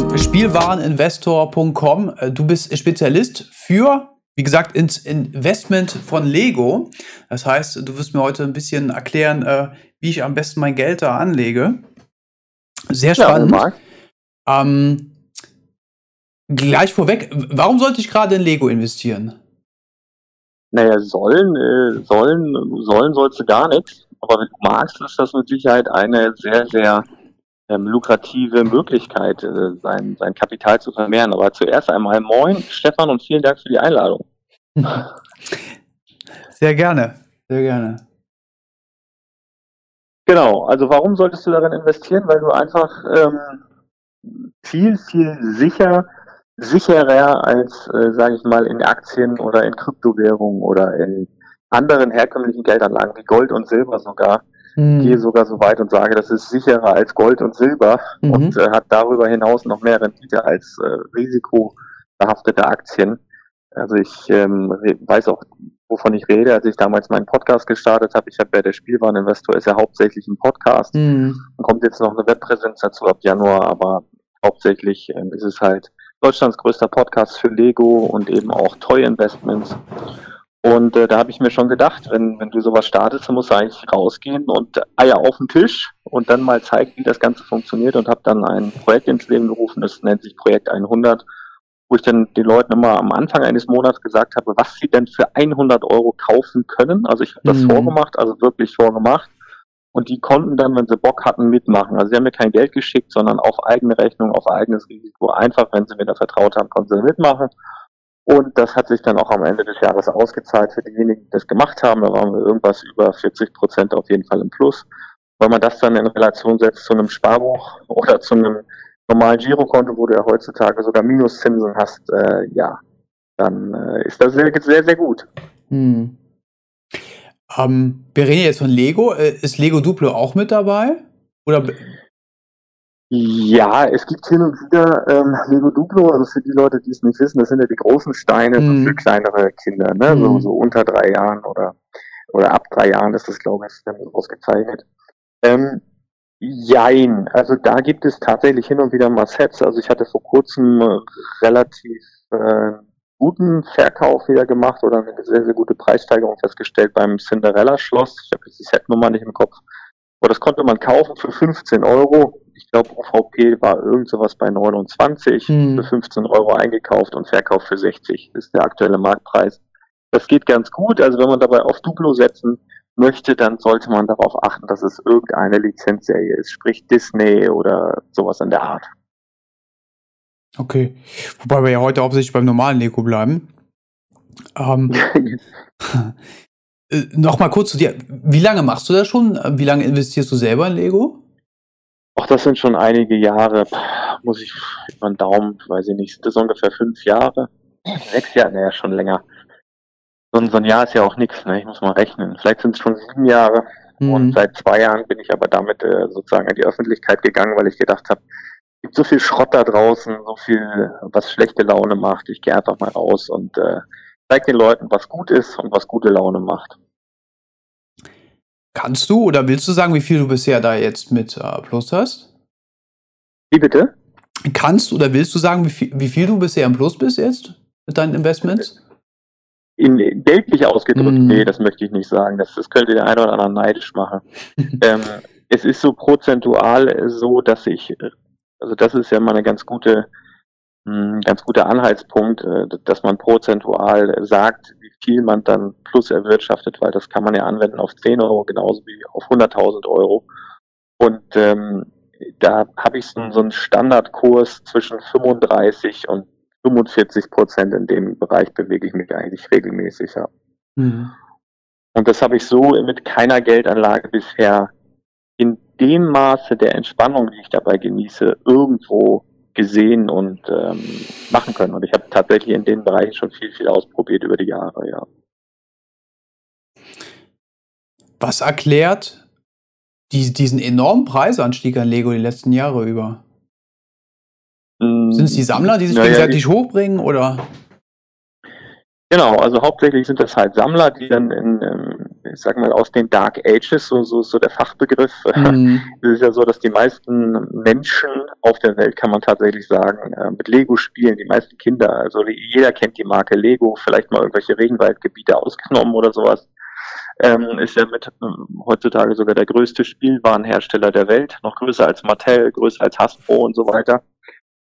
von Spielwareninvestor.com. Äh, du bist Spezialist für, wie gesagt, ins Investment von Lego. Das heißt, du wirst mir heute ein bisschen erklären, äh, wie ich am besten mein Geld da anlege. Sehr spannend. Ja, ähm, gleich vorweg, warum sollte ich gerade in Lego investieren? Naja, sollen, äh, sollen, sollen sollst du gar nichts. Aber wenn du magst, ist das mit Sicherheit eine sehr, sehr ähm, lukrative Möglichkeit, äh, sein, sein Kapital zu vermehren. Aber zuerst einmal moin, Stefan, und vielen Dank für die Einladung. Sehr gerne, sehr gerne. Genau, also warum solltest du darin investieren? Weil du einfach ähm, viel, viel sicher, sicherer als, äh, sage ich mal, in Aktien oder in Kryptowährungen oder in anderen herkömmlichen Geldanlagen wie Gold und Silber sogar mhm. gehe sogar so weit und sage, das ist sicherer als Gold und Silber mhm. und äh, hat darüber hinaus noch mehr Rendite als äh, risikobehaftete Aktien. Also ich ähm, weiß auch, wovon ich rede, als ich damals meinen Podcast gestartet habe. Ich habe ja der Spielwareninvestor ist ja hauptsächlich ein Podcast mhm. und kommt jetzt noch eine Webpräsenz dazu ab Januar, aber hauptsächlich ähm, ist es halt Deutschlands größter Podcast für Lego und eben auch Toy Investments. Und äh, da habe ich mir schon gedacht, wenn, wenn du sowas startest, dann musst du eigentlich rausgehen und Eier auf den Tisch und dann mal zeigen, wie das Ganze funktioniert und habe dann ein Projekt ins Leben gerufen, das nennt sich Projekt 100, wo ich dann den Leuten immer am Anfang eines Monats gesagt habe, was sie denn für 100 Euro kaufen können. Also ich habe das mhm. vorgemacht, also wirklich vorgemacht. Und die konnten dann, wenn sie Bock hatten, mitmachen. Also sie haben mir kein Geld geschickt, sondern auf eigene Rechnung, auf eigenes Risiko. Einfach, wenn sie mir da vertraut haben, konnten sie mitmachen. Und das hat sich dann auch am Ende des Jahres ausgezahlt für diejenigen, die das gemacht haben. Da waren wir irgendwas über 40 Prozent auf jeden Fall im Plus. Wenn man das dann in Relation setzt zu einem Sparbuch oder zu einem normalen Girokonto, wo du ja heutzutage sogar Minuszinsen hast, äh, ja, dann äh, ist das sehr, sehr, sehr gut. Hm. Ähm, wir reden jetzt von Lego. Äh, ist Lego Duplo auch mit dabei? Oder ja, es gibt hin und wieder ähm, Lego Duplo, also für die Leute, die es nicht wissen, das sind ja die großen Steine mhm. für kleinere Kinder, ne? Mhm. So, so unter drei Jahren oder oder ab drei Jahren ist das, glaube ich, ausgezeichnet. Ähm, jein, also da gibt es tatsächlich hin und wieder mal Sets. Also ich hatte vor kurzem relativ äh, guten Verkauf wieder gemacht oder eine sehr, sehr gute Preissteigerung festgestellt beim Cinderella-Schloss. Ich habe jetzt die Setnummer nicht im Kopf. Aber das konnte man kaufen für 15 Euro ich glaube, UVP war irgend sowas bei 29, hm. für 15 Euro eingekauft und verkauft für 60, ist der aktuelle Marktpreis. Das geht ganz gut, also wenn man dabei auf Duplo setzen möchte, dann sollte man darauf achten, dass es irgendeine Lizenzserie ist, sprich Disney oder sowas in der Art. Okay, wobei wir ja heute hauptsächlich beim normalen Lego bleiben. Ähm, äh, Nochmal kurz zu dir. Wie lange machst du das schon? Wie lange investierst du selber in Lego? Ach, das sind schon einige Jahre. Muss ich über den Daumen, weiß ich nicht, sind das ungefähr fünf Jahre? Sechs Jahre, naja, schon länger. So, ein, so ein Jahr ist ja auch nichts, ne? Ich muss mal rechnen. Vielleicht sind es schon sieben Jahre. Mhm. Und seit zwei Jahren bin ich aber damit äh, sozusagen in die Öffentlichkeit gegangen, weil ich gedacht habe, es gibt so viel Schrott da draußen, so viel, was schlechte Laune macht. Ich gehe einfach mal raus und äh, zeige den Leuten, was gut ist und was gute Laune macht. Kannst du oder willst du sagen, wie viel du bisher da jetzt mit äh, Plus hast? Wie bitte? Kannst oder willst du sagen, wie viel, wie viel du bisher im Plus bist jetzt mit deinen Investments? In, geldlich ausgedrückt, mm. nee, das möchte ich nicht sagen. Das, das könnte der eine oder andere neidisch machen. ähm, es ist so prozentual so, dass ich, also das ist ja mal eine ganz gute, ganz guter Anhaltspunkt, äh, dass man prozentual sagt, wie viel man dann plus erwirtschaftet, weil das kann man ja anwenden auf 10 Euro genauso wie auf 100.000 Euro. Und ähm, da habe ich so, so einen Standardkurs zwischen 35 und 45 Prozent. In dem Bereich bewege ich mich eigentlich regelmäßig. Ja. Mhm. Und das habe ich so mit keiner Geldanlage bisher in dem Maße der Entspannung, die ich dabei genieße, irgendwo gesehen und ähm, machen können. Und ich habe tatsächlich in den Bereichen schon viel, viel ausprobiert über die Jahre, ja. Was erklärt die, diesen enormen Preisanstieg an Lego die letzten Jahre über? Mm, sind es die Sammler, die sich naja, gegenseitig hochbringen oder? Genau, also hauptsächlich sind das halt Sammler, die dann in, ähm, ich sag mal, aus den Dark Ages, so, so, so der Fachbegriff, mhm. es ist ja so, dass die meisten Menschen auf der Welt, kann man tatsächlich sagen, äh, mit Lego spielen. Die meisten Kinder, also jeder kennt die Marke Lego, vielleicht mal irgendwelche Regenwaldgebiete ausgenommen oder sowas. Ähm, ist ja mit äh, heutzutage sogar der größte Spielwarenhersteller der Welt, noch größer als Mattel, größer als Hasbro und so weiter.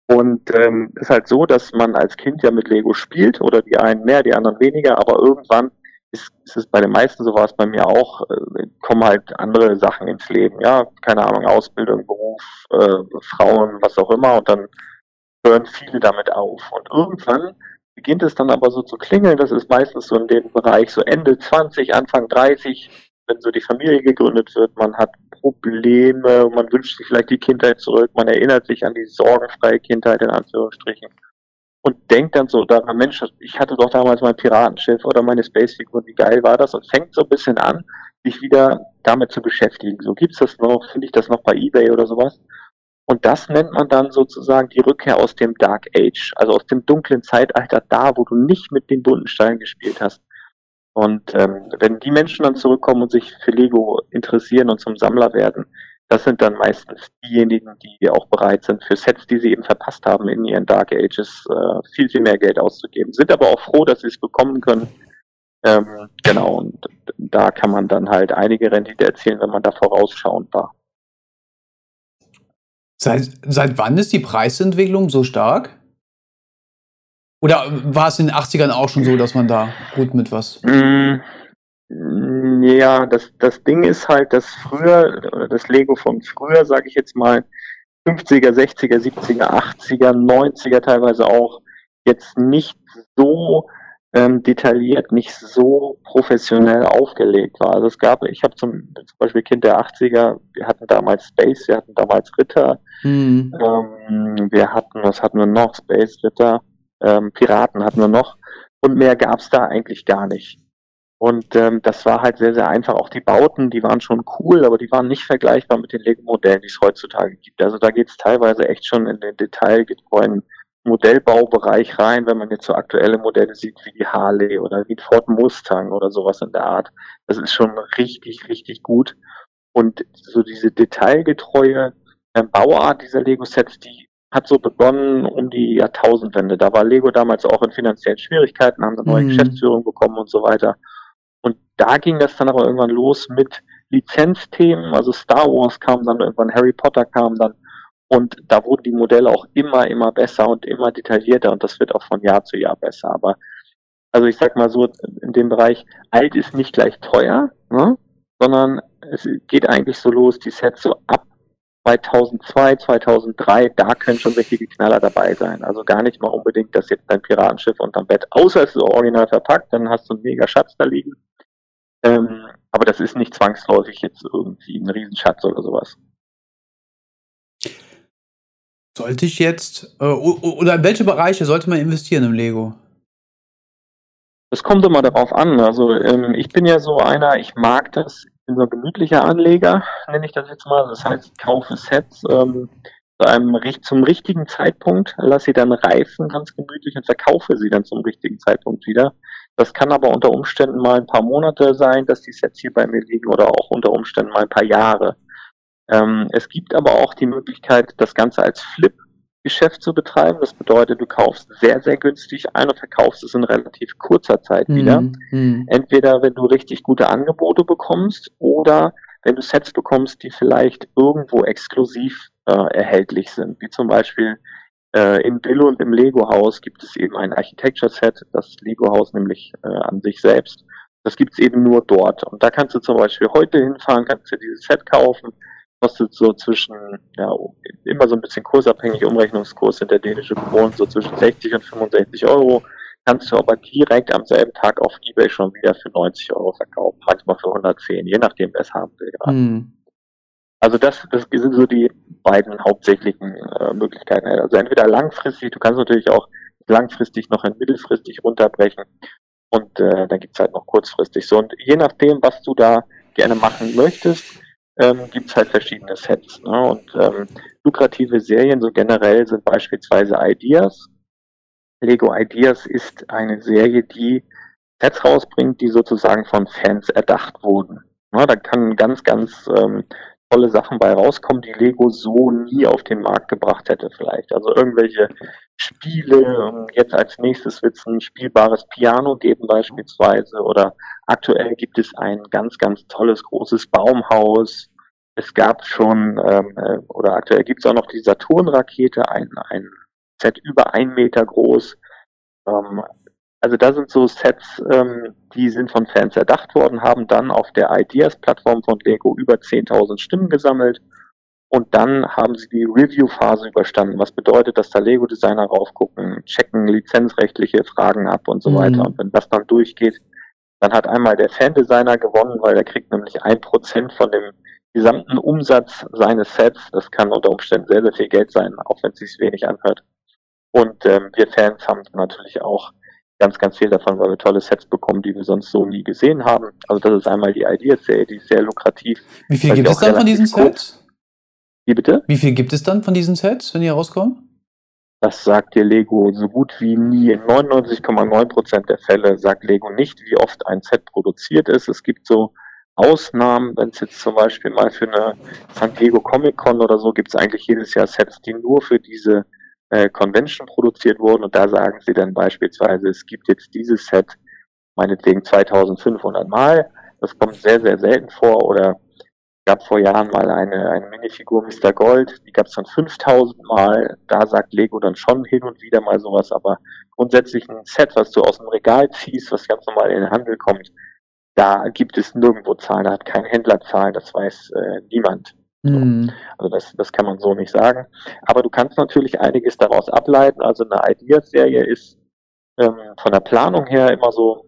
Und ähm, ist halt so, dass man als Kind ja mit Lego spielt oder die einen mehr, die anderen weniger, aber irgendwann ist, ist es bei den meisten, so war es bei mir auch, äh, kommen halt andere Sachen ins Leben, ja, keine Ahnung, Ausbildung, Beruf, äh, Frauen, was auch immer, und dann hören viele damit auf. Und irgendwann beginnt es dann aber so zu klingeln, das ist meistens so in dem Bereich so Ende 20, Anfang 30, wenn so die Familie gegründet wird, man hat Probleme, man wünscht sich vielleicht die Kindheit zurück, man erinnert sich an die sorgenfreie Kindheit in Anführungsstrichen und denkt dann so daran, Mensch, ich hatte doch damals mein Piratenschiff oder meine Spacefigur, wie geil war das? Und fängt so ein bisschen an, sich wieder damit zu beschäftigen. So gibt's das noch, finde ich das noch bei eBay oder sowas. Und das nennt man dann sozusagen die Rückkehr aus dem Dark Age, also aus dem dunklen Zeitalter, da, wo du nicht mit den bunten Steinen gespielt hast. Und ähm, wenn die Menschen dann zurückkommen und sich für Lego interessieren und zum Sammler werden, das sind dann meistens diejenigen, die auch bereit sind, für Sets, die sie eben verpasst haben in ihren Dark Ages, äh, viel, viel mehr Geld auszugeben. Sind aber auch froh, dass sie es bekommen können. Ähm, genau, und da kann man dann halt einige Rendite erzielen, wenn man da vorausschauend war. Seit, seit wann ist die Preisentwicklung so stark? Oder war es in den 80ern auch schon so, dass man da gut mit was? Mm, ja, das, das Ding ist halt, dass früher, das Lego von früher, sage ich jetzt mal, 50er, 60er, 70er, 80er, 90er teilweise auch, jetzt nicht so ähm, detailliert, nicht so professionell aufgelegt war. Also es gab, ich habe zum, zum Beispiel Kind der 80er, wir hatten damals Space, wir hatten damals Ritter, mhm. ähm, wir hatten, was hatten wir noch? Space, Ritter, ähm, Piraten hatten wir noch und mehr gab's da eigentlich gar nicht. Und ähm, das war halt sehr, sehr einfach. Auch die Bauten, die waren schon cool, aber die waren nicht vergleichbar mit den Lego-Modellen, die es heutzutage gibt. Also da geht es teilweise echt schon in den detailgetreuen Modellbaubereich rein, wenn man jetzt so aktuelle Modelle sieht wie die Harley oder wie Ford Mustang oder sowas in der Art. Das ist schon richtig, richtig gut. Und so diese detailgetreue äh, Bauart dieser Lego-Sets, die hat so begonnen um die Jahrtausendwende. Da war Lego damals auch in finanziellen Schwierigkeiten, haben eine neue mhm. Geschäftsführung bekommen und so weiter. Da ging das dann aber irgendwann los mit Lizenzthemen, also Star Wars kam dann irgendwann, Harry Potter kam dann und da wurden die Modelle auch immer, immer besser und immer detaillierter und das wird auch von Jahr zu Jahr besser. Aber also ich sag mal so, in dem Bereich, alt ist nicht gleich teuer, ne? sondern es geht eigentlich so los, die Sets so ab 2002, 2003, da können schon richtige Knaller dabei sein. Also gar nicht mal unbedingt, dass jetzt dein Piratenschiff unterm Bett, außer es ist original verpackt, dann hast du einen mega Schatz da liegen. Ähm, aber das ist nicht zwangsläufig jetzt irgendwie ein Riesenschatz oder sowas. Sollte ich jetzt, äh, oder in welche Bereiche sollte man investieren im Lego? Das kommt immer darauf an. Also ähm, ich bin ja so einer, ich mag das, ich bin so ein gemütlicher Anleger, nenne ich das jetzt mal. Das heißt, ich kaufe Sets ähm, zu einem, zum richtigen Zeitpunkt, lasse sie dann reifen ganz gemütlich und verkaufe sie dann zum richtigen Zeitpunkt wieder. Das kann aber unter Umständen mal ein paar Monate sein, dass die Sets hier bei mir liegen oder auch unter Umständen mal ein paar Jahre. Ähm, es gibt aber auch die Möglichkeit, das Ganze als Flip-Geschäft zu betreiben. Das bedeutet, du kaufst sehr, sehr günstig ein und verkaufst es in relativ kurzer Zeit wieder. Mhm. Entweder wenn du richtig gute Angebote bekommst oder wenn du Sets bekommst, die vielleicht irgendwo exklusiv äh, erhältlich sind, wie zum Beispiel äh, Im Billo und im Lego-Haus gibt es eben ein Architecture-Set, das Lego-Haus nämlich äh, an sich selbst. Das gibt es eben nur dort. Und da kannst du zum Beispiel heute hinfahren, kannst du dieses Set kaufen, kostet so zwischen, ja, immer so ein bisschen kursabhängig, Umrechnungskurs sind der dänische Kronen, so zwischen 60 und 65 Euro. Kannst du aber direkt am selben Tag auf Ebay schon wieder für 90 Euro verkaufen, manchmal für 110, je nachdem, wer es haben will. Hm. Also das, das sind so die beiden hauptsächlichen äh, Möglichkeiten. Also entweder langfristig, du kannst natürlich auch langfristig noch ein mittelfristig runterbrechen und äh, dann gibt's halt noch kurzfristig so. Und je nachdem, was du da gerne machen möchtest, ähm, gibt's halt verschiedene Sets. Ne? Und ähm, lukrative Serien so generell sind beispielsweise Ideas. Lego Ideas ist eine Serie, die Sets rausbringt, die sozusagen von Fans erdacht wurden. Ja, da kann ganz, ganz ähm, tolle Sachen bei rauskommen, die Lego so nie auf den Markt gebracht hätte vielleicht. Also irgendwelche Spiele, ähm, jetzt als nächstes wird es ein spielbares Piano geben beispielsweise oder aktuell gibt es ein ganz, ganz tolles großes Baumhaus. Es gab schon, ähm, äh, oder aktuell gibt es auch noch die Saturn-Rakete, ein, ein Set über ein Meter groß. Ähm, also da sind so Sets, ähm, die sind von Fans erdacht worden, haben dann auf der Ideas-Plattform von Lego über 10.000 Stimmen gesammelt und dann haben sie die Review-Phase überstanden. Was bedeutet, dass da Lego-Designer raufgucken, checken lizenzrechtliche Fragen ab und so mhm. weiter. Und wenn das dann durchgeht, dann hat einmal der Fan-Designer gewonnen, weil er kriegt nämlich ein Prozent von dem gesamten Umsatz seines Sets. Das kann unter Umständen sehr, sehr viel Geld sein, auch wenn es sich wenig anhört. Und ähm, wir Fans haben natürlich auch ganz, ganz viel davon, weil wir tolle Sets bekommen, die wir sonst so nie gesehen haben. Also das ist einmal die Ideas-Serie, die ist sehr lukrativ. Wie viel gibt es dann von diesen Sets? Wie bitte? Wie viel gibt es dann von diesen Sets, wenn die rauskommen? Das sagt dir Lego so gut wie nie. In 99,9% der Fälle sagt Lego nicht, wie oft ein Set produziert ist. Es gibt so Ausnahmen, wenn es jetzt zum Beispiel mal für eine San Diego Comic Con oder so gibt es eigentlich jedes Jahr Sets, die nur für diese äh, Convention produziert wurden und da sagen sie dann beispielsweise, es gibt jetzt dieses Set meinetwegen 2500 Mal. Das kommt sehr, sehr selten vor oder gab vor Jahren mal eine, eine Minifigur Mr. Gold, die gab es dann 5000 Mal. Da sagt Lego dann schon hin und wieder mal sowas, aber grundsätzlich ein Set, was du aus dem Regal ziehst, was ganz normal in den Handel kommt, da gibt es nirgendwo Zahlen, da hat kein Händler Zahlen, das weiß äh, niemand. So. Mhm. Also das, das kann man so nicht sagen. Aber du kannst natürlich einiges daraus ableiten. Also eine Ideas-Serie ist ähm, von der Planung her immer so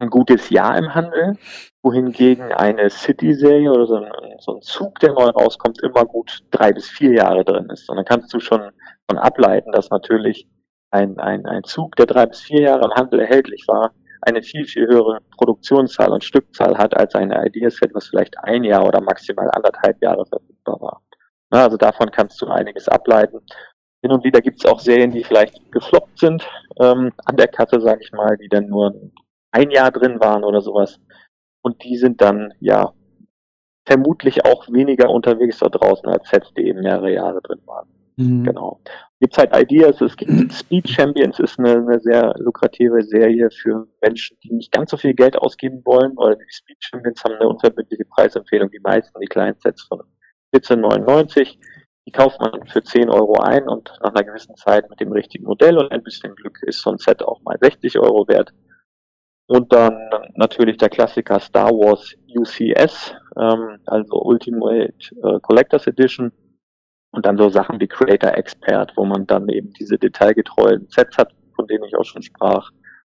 ein gutes Jahr im Handel, wohingegen eine City-Serie oder so ein, so ein, Zug, der neu rauskommt, immer gut drei bis vier Jahre drin ist. Und dann kannst du schon von ableiten, dass natürlich ein, ein, ein Zug, der drei bis vier Jahre im Handel erhältlich war, eine viel, viel höhere Produktionszahl und Stückzahl hat als eine Ideaset, was vielleicht ein Jahr oder maximal anderthalb Jahre verfügbar war. Na, also davon kannst du einiges ableiten. Hin und wieder gibt es auch Serien, die vielleicht gefloppt sind ähm, an der Kasse, sage ich mal, die dann nur ein Jahr drin waren oder sowas. Und die sind dann ja vermutlich auch weniger unterwegs da draußen als Sets, die eben mehrere Jahre drin waren. Mhm. Genau. Gibt halt Ideas, es gibt Speed Champions, ist eine, eine, sehr lukrative Serie für Menschen, die nicht ganz so viel Geld ausgeben wollen, weil die Speed Champions haben eine unverbindliche Preisempfehlung, die meisten, die kleinen Sets von 14,99. Die kauft man für 10 Euro ein und nach einer gewissen Zeit mit dem richtigen Modell und ein bisschen Glück ist so ein Set auch mal 60 Euro wert. Und dann natürlich der Klassiker Star Wars UCS, ähm, also Ultimate äh, Collectors Edition und dann so Sachen wie Creator Expert, wo man dann eben diese detailgetreuen Sets hat, von denen ich auch schon sprach.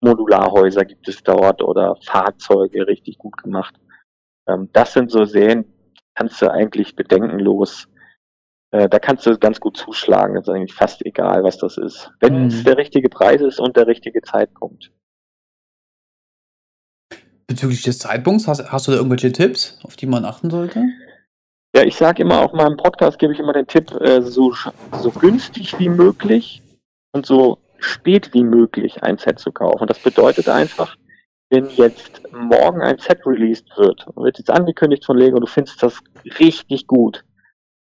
Modularhäuser gibt es dort oder Fahrzeuge richtig gut gemacht. Ähm, das sind so Serien, kannst du eigentlich bedenkenlos, äh, da kannst du ganz gut zuschlagen. Das ist eigentlich fast egal, was das ist. Wenn mhm. es der richtige Preis ist und der richtige Zeitpunkt. Bezüglich des Zeitpunkts, hast, hast du da irgendwelche Tipps, auf die man achten sollte? Ja, ich sage immer, auf meinem Podcast gebe ich immer den Tipp, äh, so, so günstig wie möglich und so spät wie möglich ein Set zu kaufen. Das bedeutet einfach, wenn jetzt morgen ein Set released wird, wird jetzt angekündigt von Lego, du findest das richtig gut,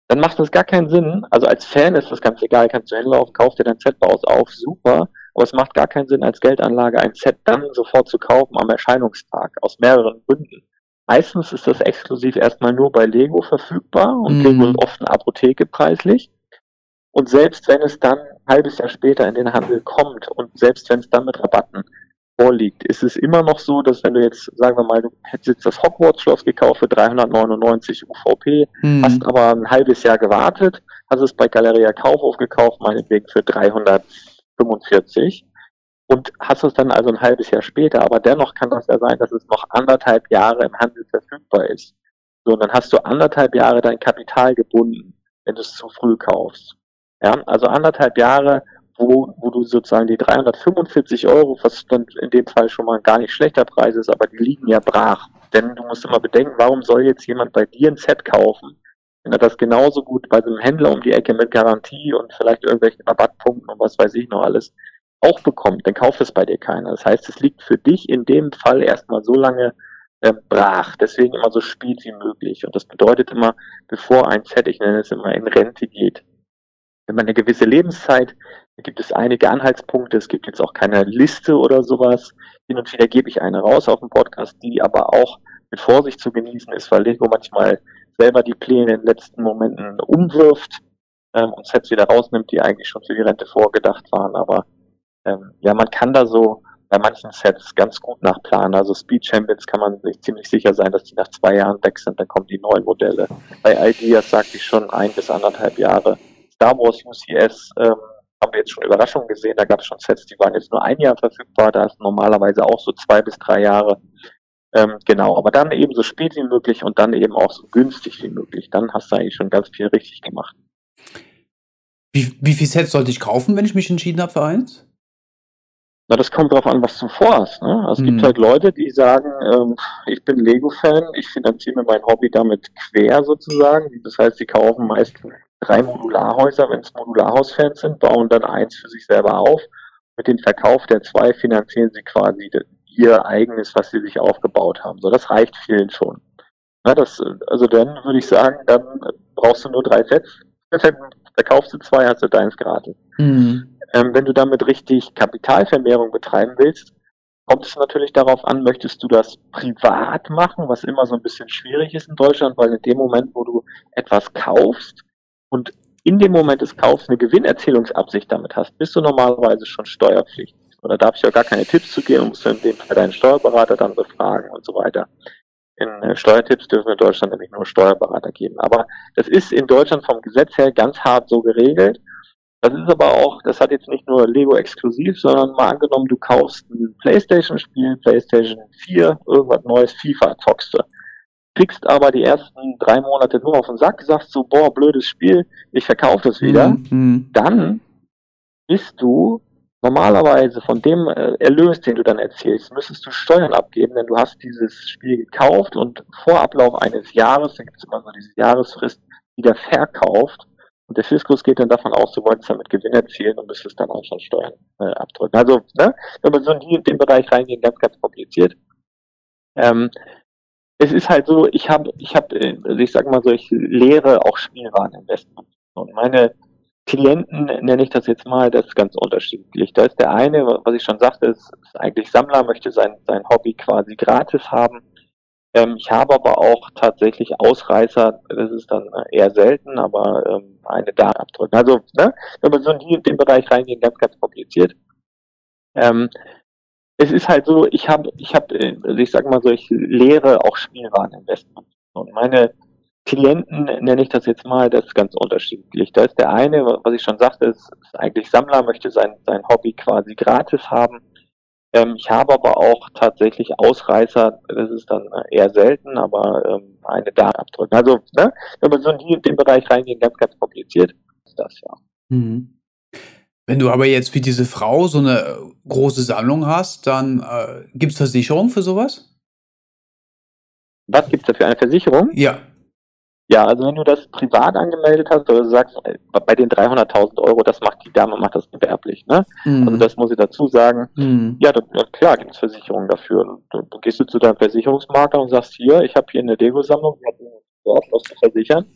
dann macht das gar keinen Sinn. Also als Fan ist das ganz egal, kannst du hinlaufen, kauf dir dein Set, baust auf, super. Aber es macht gar keinen Sinn, als Geldanlage ein Set dann sofort zu kaufen am Erscheinungstag, aus mehreren Gründen. Meistens ist das exklusiv erstmal nur bei Lego verfügbar und mm. Lego ist oft eine Apotheke preislich. Und selbst wenn es dann ein halbes Jahr später in den Handel kommt und selbst wenn es dann mit Rabatten vorliegt, ist es immer noch so, dass wenn du jetzt, sagen wir mal, du hättest jetzt das Hogwarts-Schloss gekauft für 399 UVP, mm. hast aber ein halbes Jahr gewartet, hast es bei Galeria Kaufhof gekauft, meinetwegen für 345 und hast es dann also ein halbes Jahr später, aber dennoch kann das ja sein, dass es noch anderthalb Jahre im Handel verfügbar ist. So, und dann hast du anderthalb Jahre dein Kapital gebunden, wenn du es zu früh kaufst. Ja, also anderthalb Jahre, wo, wo du sozusagen die 345 Euro, was dann in dem Fall schon mal ein gar nicht schlechter Preis ist, aber die liegen ja brach. Denn du musst immer bedenken, warum soll jetzt jemand bei dir ein Set kaufen, wenn er das genauso gut bei einem Händler um die Ecke mit Garantie und vielleicht irgendwelchen Rabattpunkten und was weiß ich noch alles auch bekommt, dann kauft es bei dir keiner. Das heißt, es liegt für dich in dem Fall erstmal so lange äh, brach. Deswegen immer so spät wie möglich. Und das bedeutet immer, bevor ein Set, ich nenne es immer, in Rente geht. Wenn man eine gewisse Lebenszeit, da gibt es einige Anhaltspunkte, es gibt jetzt auch keine Liste oder sowas. Hin und wieder gebe ich eine raus auf dem Podcast, die aber auch mit Vorsicht zu genießen ist, weil Lego manchmal selber die Pläne in den letzten Momenten umwirft ähm, und Sets wieder rausnimmt, die eigentlich schon für die Rente vorgedacht waren. Aber ähm, ja, man kann da so bei manchen Sets ganz gut nachplanen. Also Speed Champions kann man sich ziemlich sicher sein, dass die nach zwei Jahren weg sind, dann kommen die neuen Modelle. Bei Ideas sagte ich schon ein bis anderthalb Jahre. Star Wars UCS ähm, haben wir jetzt schon Überraschungen gesehen. Da gab es schon Sets, die waren jetzt nur ein Jahr verfügbar. Da ist normalerweise auch so zwei bis drei Jahre. Ähm, genau, aber dann eben so spät wie möglich und dann eben auch so günstig wie möglich. Dann hast du eigentlich schon ganz viel richtig gemacht. Wie, wie viel Sets sollte ich kaufen, wenn ich mich entschieden habe für eins? Na, das kommt darauf an, was du vorhast. Ne? Also es hm. gibt halt Leute, die sagen, ähm, ich bin Lego-Fan, ich finanziere mir mein Hobby damit quer sozusagen. Das heißt, sie kaufen meist drei Modularhäuser, wenn es Modularhausfans sind, bauen dann eins für sich selber auf. Mit dem Verkauf der zwei finanzieren sie quasi ihr eigenes, was sie sich aufgebaut haben. So, das reicht vielen schon. Ja, das, also dann würde ich sagen, dann brauchst du nur drei Sets. Verkaufst du zwei, hast du deins gratis. Mhm. Ähm, wenn du damit richtig Kapitalvermehrung betreiben willst, kommt es natürlich darauf an, möchtest du das privat machen, was immer so ein bisschen schwierig ist in Deutschland, weil in dem Moment, wo du etwas kaufst und in dem Moment des Kaufs eine Gewinnerzählungsabsicht damit hast, bist du normalerweise schon steuerpflichtig. Und da darf ich ja gar keine Tipps zu geben, musst du in dem Fall deinen Steuerberater dann befragen und so weiter. In äh, Steuertipps dürfen in Deutschland nämlich nur Steuerberater geben. Aber das ist in Deutschland vom Gesetz her ganz hart so geregelt. Das ist aber auch, das hat jetzt nicht nur Lego exklusiv, sondern mal angenommen, du kaufst ein Playstation-Spiel, Playstation 4, irgendwas Neues, FIFA, zockst du. Kriegst aber die ersten drei Monate nur auf den Sack, sagst so, boah, blödes Spiel, ich verkaufe das wieder. Mhm. Dann bist du Normalerweise von dem äh, Erlös, den du dann erzielst, müsstest du Steuern abgeben, denn du hast dieses Spiel gekauft und vor Ablauf eines Jahres, da gibt es immer so diese Jahresfrist, wieder verkauft. Und der Fiskus geht dann davon aus, du wolltest damit Gewinn erzielen und müsstest dann auch schon Steuern äh, abdrücken. Also, ne, wenn wir so in den Bereich reingehen, ganz, ganz kompliziert. Ähm, es ist halt so, ich habe, ich habe, äh, also ich sag mal so, ich lehre auch Spielwareninvestment. Und meine Klienten nenne ich das jetzt mal, das ist ganz unterschiedlich. Da ist der eine, was ich schon sagte, ist, ist eigentlich Sammler, möchte sein, sein Hobby quasi gratis haben. Ähm, ich habe aber auch tatsächlich Ausreißer, das ist dann eher selten, aber ähm, eine da abdrücken. Also, ne, wenn wir so in den Bereich reingehen, ganz, ganz kompliziert. Ähm, es ist halt so, ich habe, ich habe, also ich sage mal so, ich lehre auch Spielwareninvestment. Und meine Klienten nenne ich das jetzt mal, das ist ganz unterschiedlich. Da ist der eine, was ich schon sagte, ist, ist eigentlich Sammler, möchte sein, sein Hobby quasi gratis haben. Ähm, ich habe aber auch tatsächlich Ausreißer, das ist dann eher selten, aber ähm, eine da abdrücken. Also, ne, wenn wir so in den Bereich reingehen, ganz, ganz kompliziert, ist das ja. Mhm. Wenn du aber jetzt wie diese Frau so eine große Sammlung hast, dann äh, gibt es Versicherung für sowas? Was gibt es da für eine Versicherung? Ja. Ja, also wenn du das privat angemeldet hast oder du sagst, äh, bei den 300.000 Euro, das macht die Dame, macht das gewerblich, ne? Mhm. Also das muss ich dazu sagen. Mhm. Ja, dann, klar gibt es Versicherungen dafür. Du, du, gehst du zu deinem Versicherungsmakler und sagst, hier, ich habe hier eine Lego-Sammlung, die hat dort was zu versichern.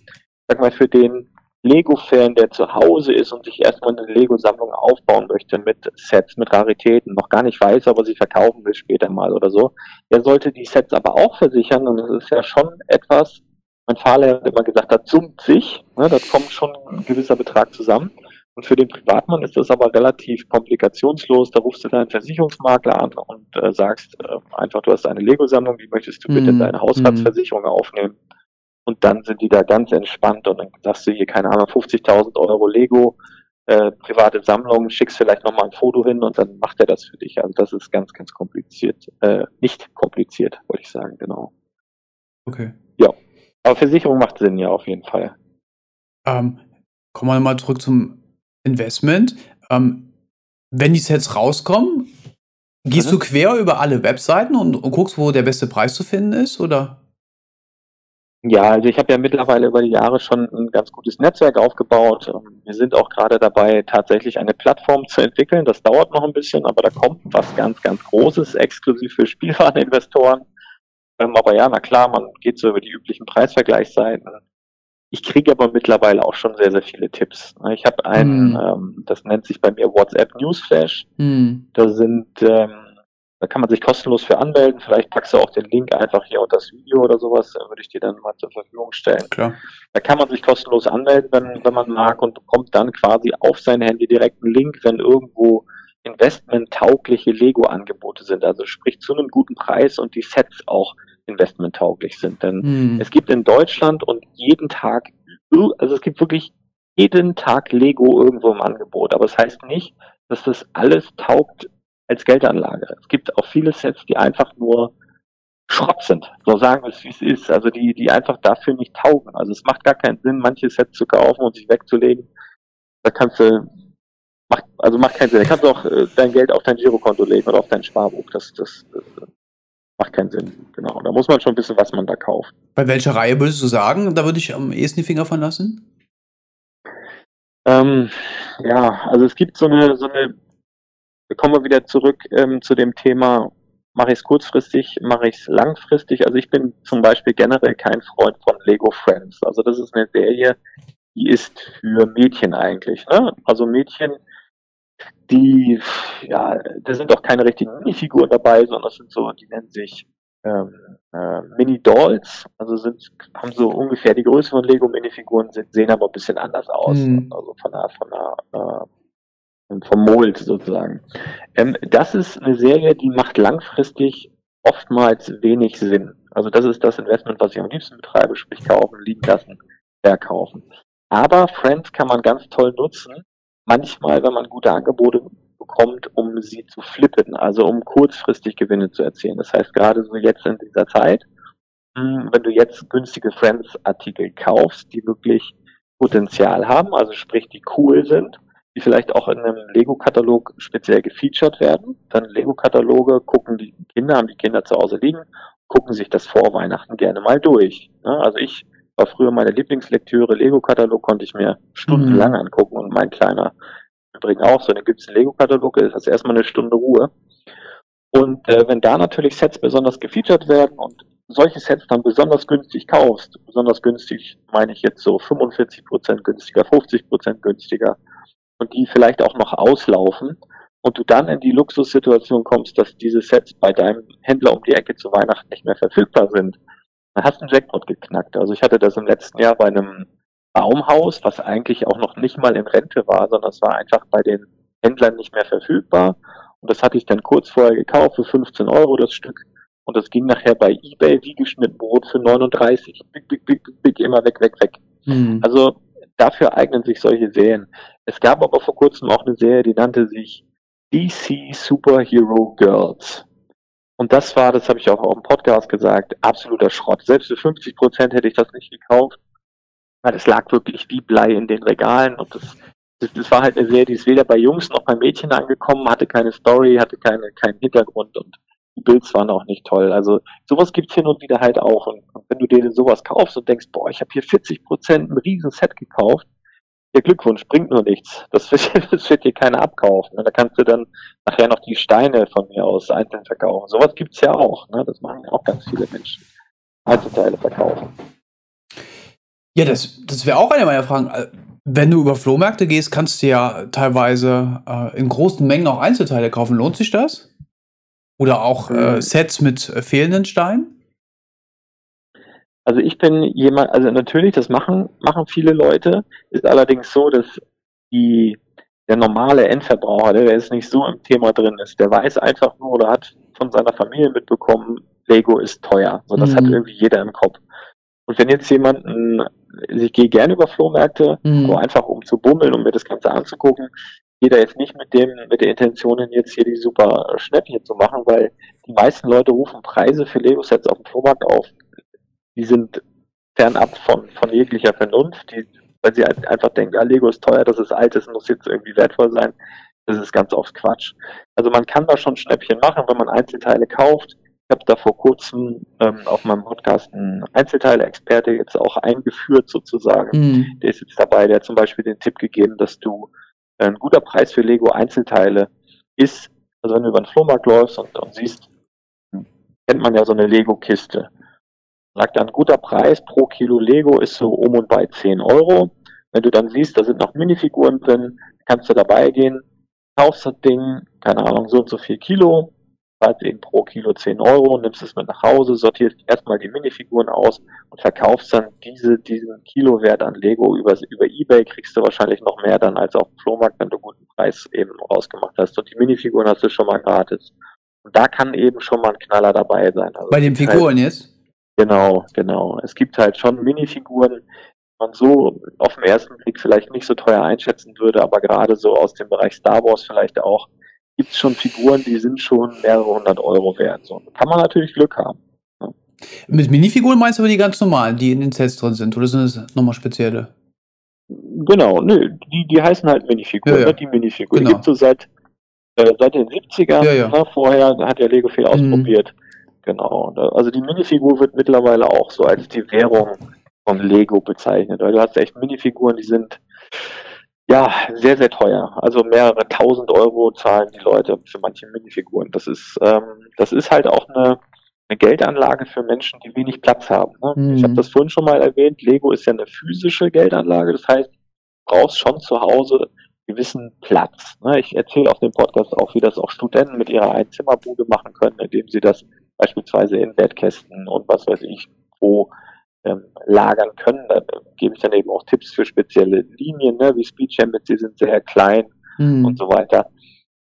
Sag mal, für den Lego-Fan, der zu Hause ist und sich erstmal eine Lego-Sammlung aufbauen möchte mit Sets, mit Raritäten, noch gar nicht weiß, aber sie verkaufen will später mal oder so, der sollte die Sets aber auch versichern und das ist ja schon etwas, mein Fahrlehrer hat immer gesagt, das summt sich, ne, das kommt schon ein gewisser Betrag zusammen. Und für den Privatmann ist das aber relativ komplikationslos. Da rufst du deinen Versicherungsmakler an und äh, sagst äh, einfach, du hast eine Lego-Sammlung, die möchtest du bitte in mhm. deine Haushaltsversicherung mhm. aufnehmen. Und dann sind die da ganz entspannt und dann sagst du hier, keine Ahnung, 50.000 Euro Lego, äh, private Sammlung, schickst vielleicht nochmal ein Foto hin und dann macht er das für dich. Also das ist ganz, ganz kompliziert. Äh, nicht kompliziert, wollte ich sagen, genau. Okay. Ja. Aber Versicherung macht Sinn, ja, auf jeden Fall. Ähm, kommen wir mal zurück zum Investment. Ähm, wenn die Sets rauskommen, gehst mhm. du quer über alle Webseiten und, und, guckst, wo der beste Preis zu finden ist, oder? Ja, also ich habe ja mittlerweile über die Jahre schon ein ganz gutes Netzwerk aufgebaut. Ähm, wir sind auch gerade dabei, tatsächlich eine Plattform zu entwickeln. Das dauert noch ein bisschen, aber da kommt was ganz, ganz Großes, exklusiv für Spielwareninvestoren. Ähm, aber ja, na klar, man geht so über die üblichen Preisvergleichsseiten. Ich kriege aber mittlerweile auch schon sehr, sehr viele Tipps. Ich habe einen, mm. ähm, das nennt sich bei mir WhatsApp Newsflash. Mm. Da sind ähm, da kann man sich kostenlos für anmelden. Vielleicht packst du auch den Link einfach hier unter das Video oder sowas. Da würde ich dir dann mal zur Verfügung stellen. Klar. Da kann man sich kostenlos anmelden, wenn, wenn man mag und bekommt dann quasi auf sein Handy direkt einen Link, wenn irgendwo investmenttaugliche Lego-Angebote sind. Also sprich zu einem guten Preis und die Sets auch investmenttauglich sind. Denn hm. es gibt in Deutschland und jeden Tag, also es gibt wirklich jeden Tag Lego irgendwo im Angebot. Aber es das heißt nicht, dass das alles taugt als Geldanlage. Es gibt auch viele Sets, die einfach nur Schrott sind. So sagen wir es, wie es ist. Also die, die einfach dafür nicht taugen. Also es macht gar keinen Sinn, manche Sets zu kaufen und sich wegzulegen. Da kannst du, macht, also macht keinen Sinn. Da kannst du auch äh, dein Geld auf dein Girokonto legen oder auf dein Sparbuch. Das, das, das macht keinen Sinn. Genau. Da muss man schon wissen, was man da kauft. Bei welcher Reihe würdest du sagen, da würde ich am ehesten die Finger von lassen? Ähm, ja, also es gibt so eine, so eine kommen wir wieder zurück ähm, zu dem Thema, mache ich es kurzfristig, mache ich es langfristig. Also ich bin zum Beispiel generell kein Freund von Lego Friends. Also das ist eine Serie, die ist für Mädchen eigentlich. Ne? Also Mädchen, die, ja, da sind auch keine richtigen Minifiguren dabei, sondern das sind so, die nennen sich ähm, äh, Mini-Dolls, also sind, haben so ungefähr die Größe von Lego-Minifiguren, sehen aber ein bisschen anders aus. Mhm. Also von der, von der äh, vom Mold sozusagen. Ähm, das ist eine Serie, die macht langfristig oftmals wenig Sinn. Also das ist das Investment, was ich am liebsten betreibe, sprich kaufen, liegen lassen, verkaufen. Aber Friends kann man ganz toll nutzen, manchmal, wenn man gute Angebote bekommt, um sie zu flippen, also um kurzfristig Gewinne zu erzielen. Das heißt, gerade so jetzt in dieser Zeit, hm, wenn du jetzt günstige Friends-Artikel kaufst, die wirklich Potenzial haben, also sprich, die cool sind, die vielleicht auch in einem Lego-Katalog speziell gefeatured werden. Dann Lego-Kataloge gucken die Kinder, haben die Kinder zu Hause liegen, gucken sich das vor Weihnachten gerne mal durch. Also ich war früher meine Lieblingslektüre, Lego-Katalog konnte ich mir stundenlang mhm. angucken und mein kleiner übrigens auch so. Dann gibt es einen Lego-Katalog, ist das erstmal eine Stunde Ruhe. Und äh, wenn da natürlich Sets besonders gefeatured werden und solche Sets dann besonders günstig kaufst, besonders günstig meine ich jetzt so 45% günstiger, 50% günstiger, und die vielleicht auch noch auslaufen und du dann in die Luxussituation kommst, dass diese Sets bei deinem Händler um die Ecke zu Weihnachten nicht mehr verfügbar sind, dann hast du einen Jackpot geknackt. Also ich hatte das im letzten Jahr bei einem Baumhaus, was eigentlich auch noch nicht mal in Rente war, sondern es war einfach bei den Händlern nicht mehr verfügbar. Und das hatte ich dann kurz vorher gekauft für 15 Euro das Stück. Und das ging nachher bei eBay wie geschnitten Brot für 39. Big, big, big, big, immer weg, weg, weg. Mhm. Also dafür eignen sich solche Serien. Es gab aber vor kurzem auch eine Serie, die nannte sich DC Superhero Girls. Und das war, das habe ich auch auf dem Podcast gesagt, absoluter Schrott. Selbst für 50 Prozent hätte ich das nicht gekauft. Weil es lag wirklich wie Blei in den Regalen und das, das, das, war halt eine Serie, die ist weder bei Jungs noch bei Mädchen angekommen, hatte keine Story, hatte keine, keinen Hintergrund und die Builds waren auch nicht toll. Also sowas gibt's hin und wieder halt auch. Und, und wenn du dir sowas kaufst und denkst, boah, ich habe hier 40 Prozent ein riesen Set gekauft, der Glückwunsch bringt nur nichts. Das wird, das wird dir keiner abkaufen. Da kannst du dann nachher noch die Steine von mir aus einzeln verkaufen. Sowas gibt's ja auch. Ne? Das machen ja auch ganz viele Menschen. Einzelteile verkaufen. Ja, das, das wäre auch eine meiner Fragen. Äh, wenn du über Flohmärkte gehst, kannst du ja teilweise äh, in großen Mengen auch Einzelteile kaufen. Lohnt sich das? Oder auch äh, mhm. Sets mit äh, fehlenden Steinen? Also ich bin jemand, also natürlich, das machen, machen viele Leute, ist allerdings so, dass die, der normale Endverbraucher, der jetzt nicht so im Thema drin ist, der weiß einfach nur oder hat von seiner Familie mitbekommen, Lego ist teuer. So, das mhm. hat irgendwie jeder im Kopf. Und wenn jetzt jemanden, also ich gehe gerne über Flohmärkte, mhm. aber einfach um zu bummeln, um mir das Ganze anzugucken, gehe da jetzt nicht mit dem, mit der Intention jetzt hier die super Schnäppchen zu machen, weil die meisten Leute rufen Preise für Lego-Sets auf dem Flohmarkt auf. Die sind fernab von, von jeglicher Vernunft, die, weil sie einfach denken, ja, Lego ist teuer, das ist alt, das muss jetzt irgendwie wertvoll sein. Das ist ganz oft Quatsch. Also man kann da schon Schnäppchen machen, wenn man Einzelteile kauft. Ich habe da vor kurzem ähm, auf meinem Podcast einen Einzelteile-Experte jetzt auch eingeführt sozusagen. Mhm. Der ist jetzt dabei, der hat zum Beispiel den Tipp gegeben, dass du ein guter Preis für Lego Einzelteile ist, also wenn du über den Flohmarkt läufst und, und siehst, kennt man ja so eine Lego-Kiste. Sagt dann, guter Preis pro Kilo Lego ist so um und bei 10 Euro. Wenn du dann siehst, da sind noch Minifiguren drin, kannst du dabei gehen, kaufst das Ding, keine Ahnung, so und so viel Kilo, zahlst eben pro Kilo 10 Euro, nimmst es mit nach Hause, sortierst erstmal die Minifiguren aus und verkaufst dann diese, diesen Kilowert an Lego über, über Ebay, kriegst du wahrscheinlich noch mehr dann als auf dem Flohmarkt, wenn du guten Preis eben rausgemacht hast. Und die Minifiguren hast du schon mal gratis. Und da kann eben schon mal ein Knaller dabei sein. Also Bei den Figuren jetzt? Genau, genau. Es gibt halt schon Minifiguren, man so auf den ersten Blick vielleicht nicht so teuer einschätzen würde, aber gerade so aus dem Bereich Star Wars vielleicht auch, gibt es schon Figuren, die sind schon mehrere hundert Euro wert. So, kann man natürlich Glück haben. Ja. Mit Minifiguren meinst du aber die ganz normalen, die in den Sets drin sind, oder sind es nochmal spezielle? Genau, nö, die, die heißen halt Minifiguren, ja, ja. Ne, die Minifiguren. Genau. Die gibt es so seit, äh, seit den 70ern. Ja, ja. Ne, vorher hat der Lego viel mhm. Genau. Also die Minifigur wird mittlerweile auch so als die Währung von Lego bezeichnet, weil du hast echt Minifiguren, die sind ja sehr, sehr teuer. Also mehrere tausend Euro zahlen die Leute für manche Minifiguren. Das ist, ähm, das ist halt auch eine, eine Geldanlage für Menschen, die wenig Platz haben. Ne? Mhm. Ich habe das vorhin schon mal erwähnt, Lego ist ja eine physische Geldanlage, das heißt, du brauchst schon zu Hause gewissen Platz. Ne? Ich erzähle auf dem Podcast auch, wie das auch Studenten mit ihrer Einzimmerbude machen können, indem sie das beispielsweise in Bettkästen und was weiß ich wo ähm, lagern können. Da gebe ich dann eben auch Tipps für spezielle Linien, ne, wie Speed Champions, die sind sehr klein mhm. und so weiter.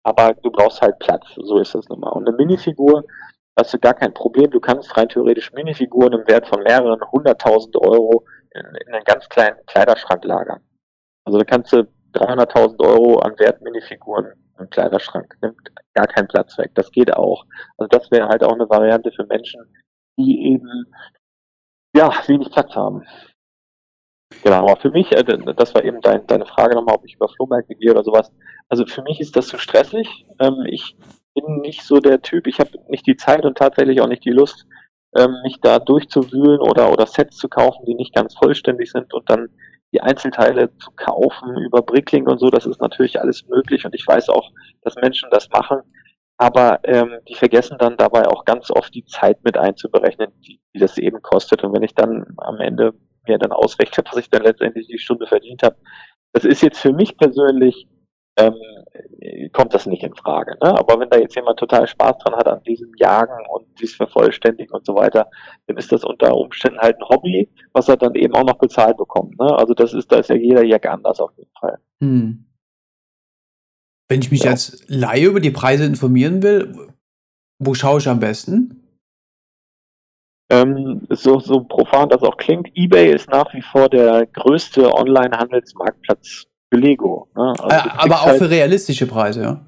Aber du brauchst halt Platz, so ist das nun mal. Und eine Minifigur hast du gar kein Problem. Du kannst rein theoretisch Minifiguren im Wert von mehreren hunderttausend Euro in, in einen ganz kleinen Kleiderschrank lagern. Also da kannst du 300.000 Euro an Wert Minifiguren im Kleiderschrank. Nimmt gar keinen Platz weg. Das geht auch. Also das wäre halt auch eine Variante für Menschen, die eben ja, wenig Platz haben. Genau, aber für mich, äh, das war eben dein, deine Frage nochmal, ob ich über Flohmärkte gehe oder sowas. Also für mich ist das zu stressig. Ähm, ich bin nicht so der Typ, ich habe nicht die Zeit und tatsächlich auch nicht die Lust, ähm, mich da durchzuwühlen oder, oder Sets zu kaufen, die nicht ganz vollständig sind und dann die Einzelteile zu kaufen über Bricklink und so. Das ist natürlich alles möglich und ich weiß auch, dass Menschen das machen aber ähm, die vergessen dann dabei auch ganz oft die Zeit mit einzuberechnen, die, die das eben kostet. Und wenn ich dann am Ende mir dann ausrechne, was ich dann letztendlich die Stunde verdient habe, das ist jetzt für mich persönlich, ähm, kommt das nicht in Frage. Ne? Aber wenn da jetzt jemand total Spaß dran hat an diesem Jagen und dies Vervollständigen und so weiter, dann ist das unter Umständen halt ein Hobby, was er dann eben auch noch bezahlt bekommt. Ne? Also das ist, da ist ja jeder Jack anders auf jeden Fall. Hm. Wenn ich mich ja. als Laie über die Preise informieren will, wo schaue ich am besten? Ähm, so, so profan das auch klingt, eBay ist nach wie vor der größte Online-Handelsmarktplatz für Lego. Ne? Also äh, aber auch halt für realistische Preise, ja?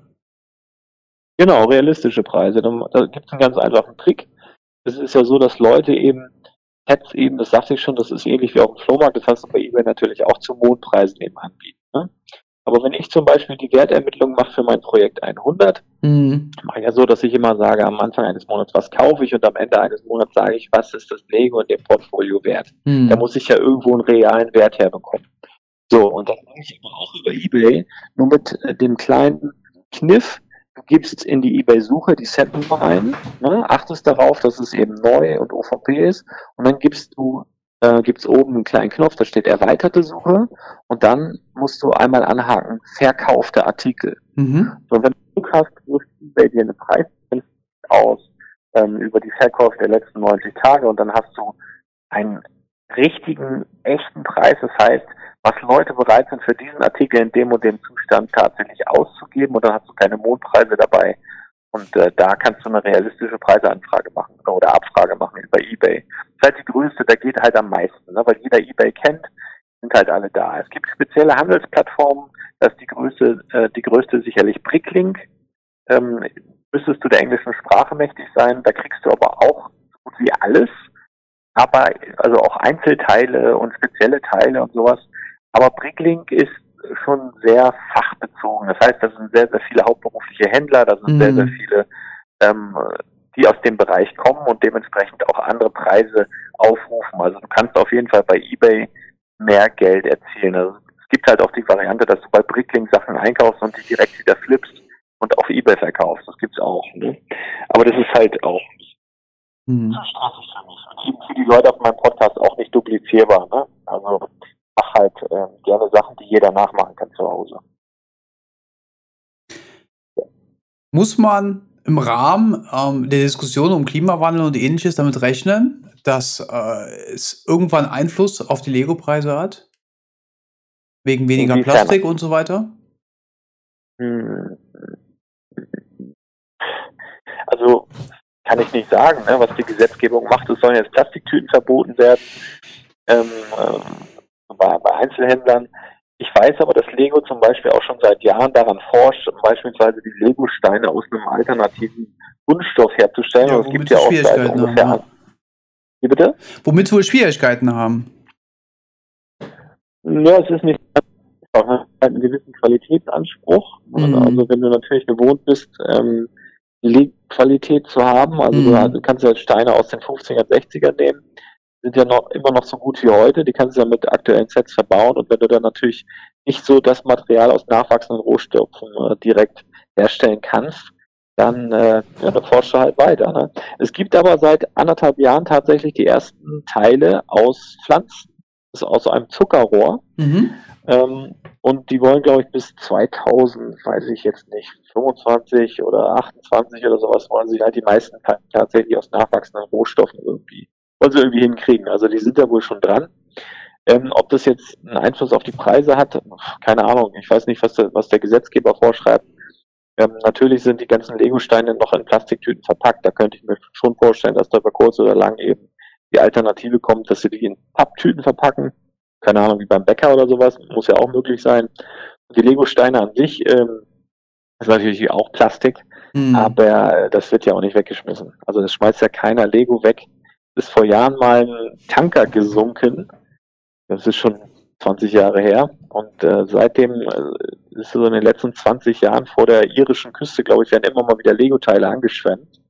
Genau, realistische Preise. Da, gibt es einen ganz einfachen Trick. Es ist ja so, dass Leute eben Sets eben, das sagte ich schon, das ist ähnlich wie auf dem Flohmarkt, das heißt bei eBay natürlich auch zu Mondpreisen eben anbieten. Ne? Aber wenn ich zum Beispiel die Wertermittlung mache für mein Projekt 100, mhm. mache ich ja so, dass ich immer sage, am Anfang eines Monats, was kaufe ich und am Ende eines Monats sage ich, was ist das Lego in dem Portfolio wert. Mhm. Da muss ich ja irgendwo einen realen Wert herbekommen. So, und das mache ich aber auch über Ebay, nur mit äh, dem kleinen Kniff, du gibst in die Ebay-Suche die Setnummer ein, ne, achtest darauf, dass es eben neu und OVP ist und dann gibst du äh, gibt es oben einen kleinen Knopf, da steht erweiterte Suche und dann musst du einmal anhaken, verkaufte Artikel. Mhm. So, wenn du Glück hast, sucht eBay dir eine Preis aus ähm, über die Verkäufe der letzten 90 Tage und dann hast du einen richtigen, echten Preis. Das heißt, was Leute bereit sind für diesen Artikel in dem und dem Zustand tatsächlich auszugeben und dann hast du keine Mondpreise dabei. Und äh, da kannst du eine realistische Preiseanfrage machen oder Abfrage machen über eBay. Das ist halt die größte, da geht halt am meisten, ne? weil jeder eBay kennt, sind halt alle da. Es gibt spezielle Handelsplattformen, da ist die größte, äh, die größte sicherlich Bricklink. Ähm, müsstest du der englischen Sprache mächtig sein, da kriegst du aber auch so gut wie alles, aber also auch Einzelteile und spezielle Teile und sowas. Aber Bricklink ist schon sehr fachbezogen. Das heißt, das sind sehr, sehr viele hauptberufliche Händler, da sind mhm. sehr, sehr mhm. viele, ähm, die aus dem Bereich kommen und dementsprechend auch andere Preise aufrufen. Also du kannst auf jeden Fall bei eBay mehr Geld erzielen. Also es gibt halt auch die Variante, dass du bei Bricklink Sachen einkaufst und die direkt wieder flippst und auf eBay verkaufst. Das gibt's auch. Ne? Aber das ist halt auch mhm. zu stressig für mich. Und eben für die Leute auf meinem Podcast auch nicht duplizierbar. Ne? Also mach halt äh, gerne Sachen, die jeder nachmachen kann zu Hause. Ja. Muss man im Rahmen ähm, der Diskussion um Klimawandel und ähnliches damit rechnen, dass äh, es irgendwann Einfluss auf die Lego-Preise hat? Wegen weniger Inwiefern? Plastik und so weiter? Hm. Also kann ich nicht sagen, ne, was die Gesetzgebung macht. Es sollen jetzt Plastiktüten verboten werden ähm, äh, bei, bei Einzelhändlern. Ich weiß aber, dass Lego zum Beispiel auch schon seit Jahren daran forscht, beispielsweise die Lego-Steine aus einem alternativen Kunststoff herzustellen. Ja, Und es gibt ja auch seit ungefähr. Haben, Wie bitte? Womit wohl Schwierigkeiten haben? Ja, es ist nicht halt einen gewissen Qualitätsanspruch. Mhm. Also wenn du natürlich gewohnt bist, ähm, die Qualität zu haben, also mhm. du kannst ja Steine aus den 50er, 60er nehmen, sind ja noch immer noch so gut wie heute, die kannst du ja mit aktuellen Sets verbauen und wenn du dann natürlich nicht so das Material aus nachwachsenden Rohstoffen äh, direkt herstellen kannst, dann äh, ja, dann forschst du halt weiter. Ne? Es gibt aber seit anderthalb Jahren tatsächlich die ersten Teile aus Pflanzen. Ist aus einem Zuckerrohr. Mhm. Ähm, und die wollen, glaube ich, bis 2000, weiß ich jetzt nicht, 25 oder 28 oder sowas, wollen sie halt die meisten tatsächlich aus nachwachsenden Rohstoffen irgendwie, wollen sie irgendwie hinkriegen. Also die sind da wohl schon dran. Ähm, ob das jetzt einen Einfluss auf die Preise hat, keine Ahnung. Ich weiß nicht, was der, was der Gesetzgeber vorschreibt. Ähm, natürlich sind die ganzen Lego-Steine noch in Plastiktüten verpackt. Da könnte ich mir schon vorstellen, dass da über kurz oder lang eben die Alternative kommt, dass sie die in Papptüten verpacken keine Ahnung, wie beim Bäcker oder sowas, muss ja auch möglich sein. Die Lego-Steine an sich ähm, ist natürlich auch Plastik, mhm. aber das wird ja auch nicht weggeschmissen. Also das schmeißt ja keiner Lego weg. Ist vor Jahren mal ein Tanker gesunken. Das ist schon 20 Jahre her. Und äh, seitdem äh, ist so in den letzten 20 Jahren vor der irischen Küste, glaube ich, werden immer mal wieder Lego-Teile angeschwemmt.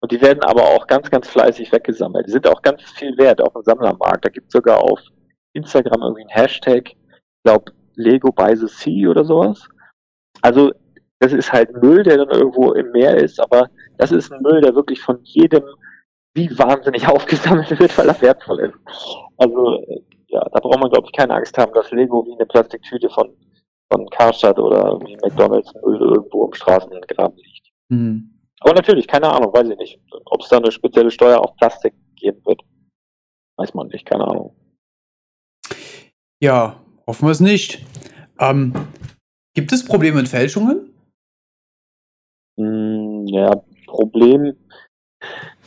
Und die werden aber auch ganz, ganz fleißig weggesammelt. Die sind auch ganz viel wert auf dem Sammlermarkt. Da gibt es sogar auf Instagram irgendwie ein Hashtag, ich glaube Lego by the Sea oder sowas. Also das ist halt Müll, der dann irgendwo im Meer ist, aber das ist ein Müll, der wirklich von jedem wie wahnsinnig aufgesammelt wird, weil er wertvoll ist. Also ja, da braucht man glaube ich keine Angst haben, dass Lego wie eine Plastiktüte von von Karstadt oder wie McDonalds Müll irgendwo im Straßengraben liegt. Mhm. Aber natürlich, keine Ahnung, weiß ich nicht. Ob es da eine spezielle Steuer auf Plastik geben wird, weiß man nicht, keine Ahnung. Ja, hoffen wir es nicht. Ähm, gibt es Probleme mit Fälschungen? Mm, ja, Problem.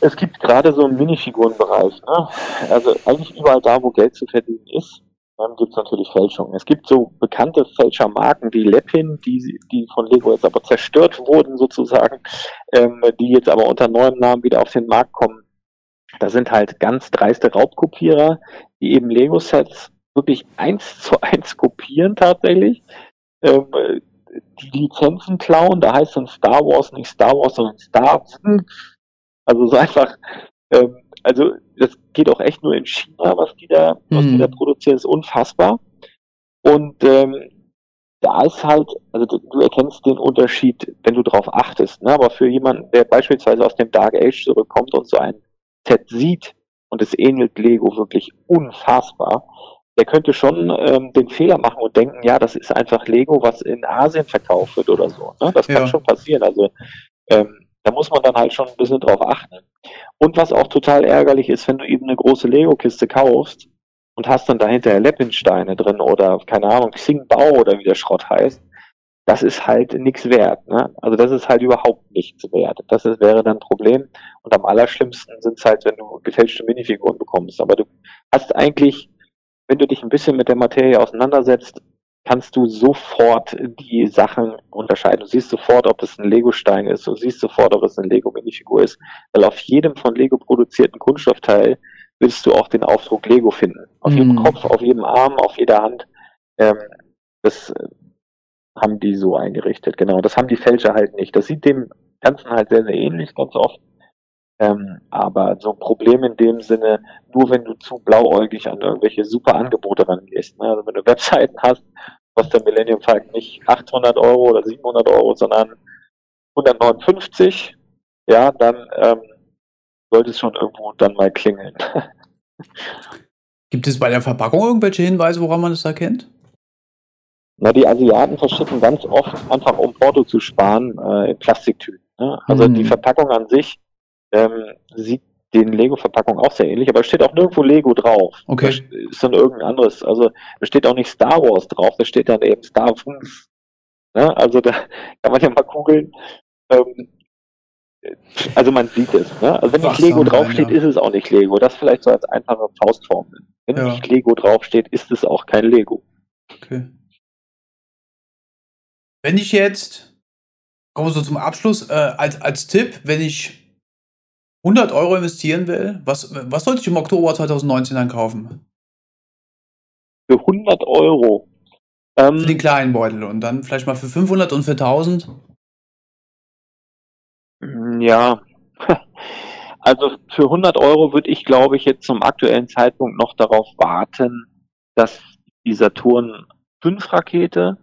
Es gibt gerade so einen Minifigurenbereich. Ne? Also eigentlich überall da, wo Geld zu verdienen ist, dann gibt es natürlich Fälschungen. Es gibt so bekannte Fälschermarken wie Lepin, die, die von Lego jetzt aber zerstört wurden sozusagen, ähm, die jetzt aber unter neuem Namen wieder auf den Markt kommen. Da sind halt ganz dreiste Raubkopierer, die eben Lego-Sets wirklich eins zu eins kopieren tatsächlich. Ähm, die Lizenzen klauen, da heißt dann Star Wars nicht Star Wars, sondern Star Also so einfach, ähm, also das geht auch echt nur in China, was die da, mhm. was die da mhm. produzieren, ist unfassbar. Und ähm, da ist halt, also du, du erkennst den Unterschied, wenn du darauf achtest. Ne? Aber für jemanden, der beispielsweise aus dem Dark Age zurückkommt und so ein Set sieht und es ähnelt Lego wirklich unfassbar, der könnte schon ähm, den Fehler machen und denken, ja, das ist einfach Lego, was in Asien verkauft wird oder so. Ne? Das kann ja. schon passieren. Also ähm, da muss man dann halt schon ein bisschen drauf achten. Und was auch total ärgerlich ist, wenn du eben eine große Lego-Kiste kaufst und hast dann dahinter Leppinsteine drin oder, keine Ahnung, Xingbao oder wie der Schrott heißt, das ist halt nichts wert. Ne? Also das ist halt überhaupt nichts wert. Das ist, wäre dann ein Problem. Und am allerschlimmsten sind es halt, wenn du gefälschte Minifiguren bekommst. Aber du hast eigentlich wenn du dich ein bisschen mit der Materie auseinandersetzt, kannst du sofort die Sachen unterscheiden. Du siehst sofort, ob es ein Lego-Stein ist, du siehst sofort, ob es eine Lego-Minifigur ist, weil auf jedem von Lego produzierten Kunststoffteil willst du auch den Aufdruck Lego finden. Auf mhm. jedem Kopf, auf jedem Arm, auf jeder Hand. Ähm, das äh, haben die so eingerichtet, genau. Das haben die Fälscher halt nicht. Das sieht dem Ganzen halt sehr, sehr ähnlich ganz oft. Ähm, aber so ein Problem in dem Sinne, nur wenn du zu blauäugig an irgendwelche super Angebote rangehst. Ne? Also wenn du Webseiten hast, kostet der Millennium Falcon nicht 800 Euro oder 700 Euro, sondern 159, ja, dann ähm, sollte es schon irgendwo dann mal klingeln. Gibt es bei der Verpackung irgendwelche Hinweise, woran man das erkennt? Na, die Asiaten verschicken ganz oft, einfach um Porto zu sparen, äh, Plastiktüten. Ne? Also mhm. die Verpackung an sich ähm, sieht den Lego-Verpackungen auch sehr ähnlich, aber es steht auch nirgendwo Lego drauf. Okay. Das ist dann irgendein anderes. Also da steht auch nicht Star Wars drauf, da steht dann eben Star Wars. Ne? Also da kann man ja mal googeln. Ähm, also man sieht es. Ne? Also wenn nicht Lego draufsteht, ja. ist es auch nicht Lego. Das vielleicht so als einfache Faustformel. Wenn ja. nicht Lego draufsteht, ist es auch kein Lego. Okay. Wenn ich jetzt, kommen wir so zum Abschluss, äh, als, als Tipp, wenn ich 100 Euro investieren will, was, was sollte ich im Oktober 2019 dann kaufen? Für 100 Euro? Ähm, für den kleinen Beutel und dann vielleicht mal für 500 und für 1000? Ja, also für 100 Euro würde ich, glaube ich, jetzt zum aktuellen Zeitpunkt noch darauf warten, dass die Saturn 5 Rakete,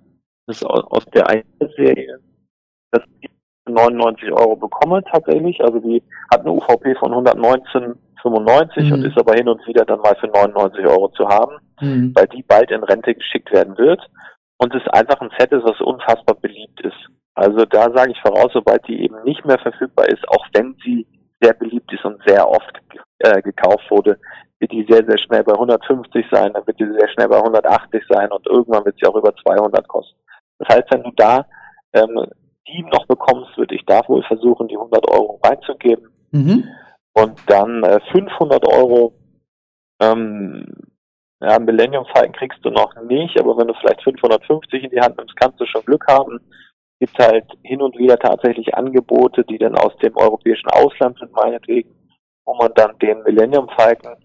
das ist aus der serie dass die 99 Euro bekomme tatsächlich. Also die hat eine UVP von 119,95 mhm. und ist aber hin und wieder dann mal für 99 Euro zu haben, mhm. weil die bald in Rente geschickt werden wird. Und es einfach ein Set ist, was unfassbar beliebt ist. Also da sage ich voraus, sobald die eben nicht mehr verfügbar ist, auch wenn sie sehr beliebt ist und sehr oft äh, gekauft wurde, wird die sehr, sehr schnell bei 150 sein, dann wird die sehr schnell bei 180 sein und irgendwann wird sie auch über 200 kosten. Das heißt, wenn du da ähm, die noch bekommst, würde ich da wohl versuchen, die 100 Euro reinzugeben. Mhm. Und dann äh, 500 Euro, ähm, ja, Millennium Falcon kriegst du noch nicht, aber wenn du vielleicht 550 in die Hand nimmst, kannst du schon Glück haben. Gibt halt hin und wieder tatsächlich Angebote, die dann aus dem europäischen Ausland sind, meinetwegen, wo man dann den Millennium Falcon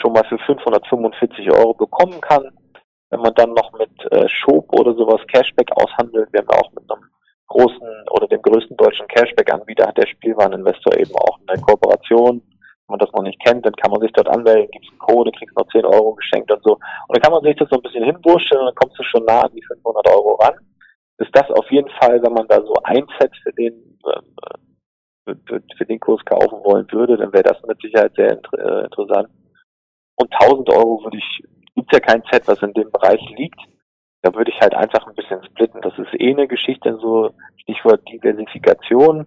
schon mal für 545 Euro bekommen kann. Wenn man dann noch mit äh, Schob oder sowas Cashback aushandelt, wir haben auch mit einem großen oder dem größten deutschen Cashback-Anbieter hat der Spielwareninvestor eben auch eine Kooperation. Wenn man das noch nicht kennt, dann kann man sich dort anmelden, gibt's einen Code, kriegst noch 10 Euro geschenkt und so. Und dann kann man sich das so ein bisschen hinwurschteln und dann kommst du schon nah an die 500 Euro ran. Ist das auf jeden Fall, wenn man da so ein Set für den, äh, für den Kurs kaufen wollen würde, dann wäre das mit Sicherheit sehr äh, interessant. Und 1000 Euro würde ich, gibt's ja kein Set, was in dem Bereich liegt da würde ich halt einfach ein bisschen splitten. Das ist eh eine Geschichte, so Stichwort Diversifikation.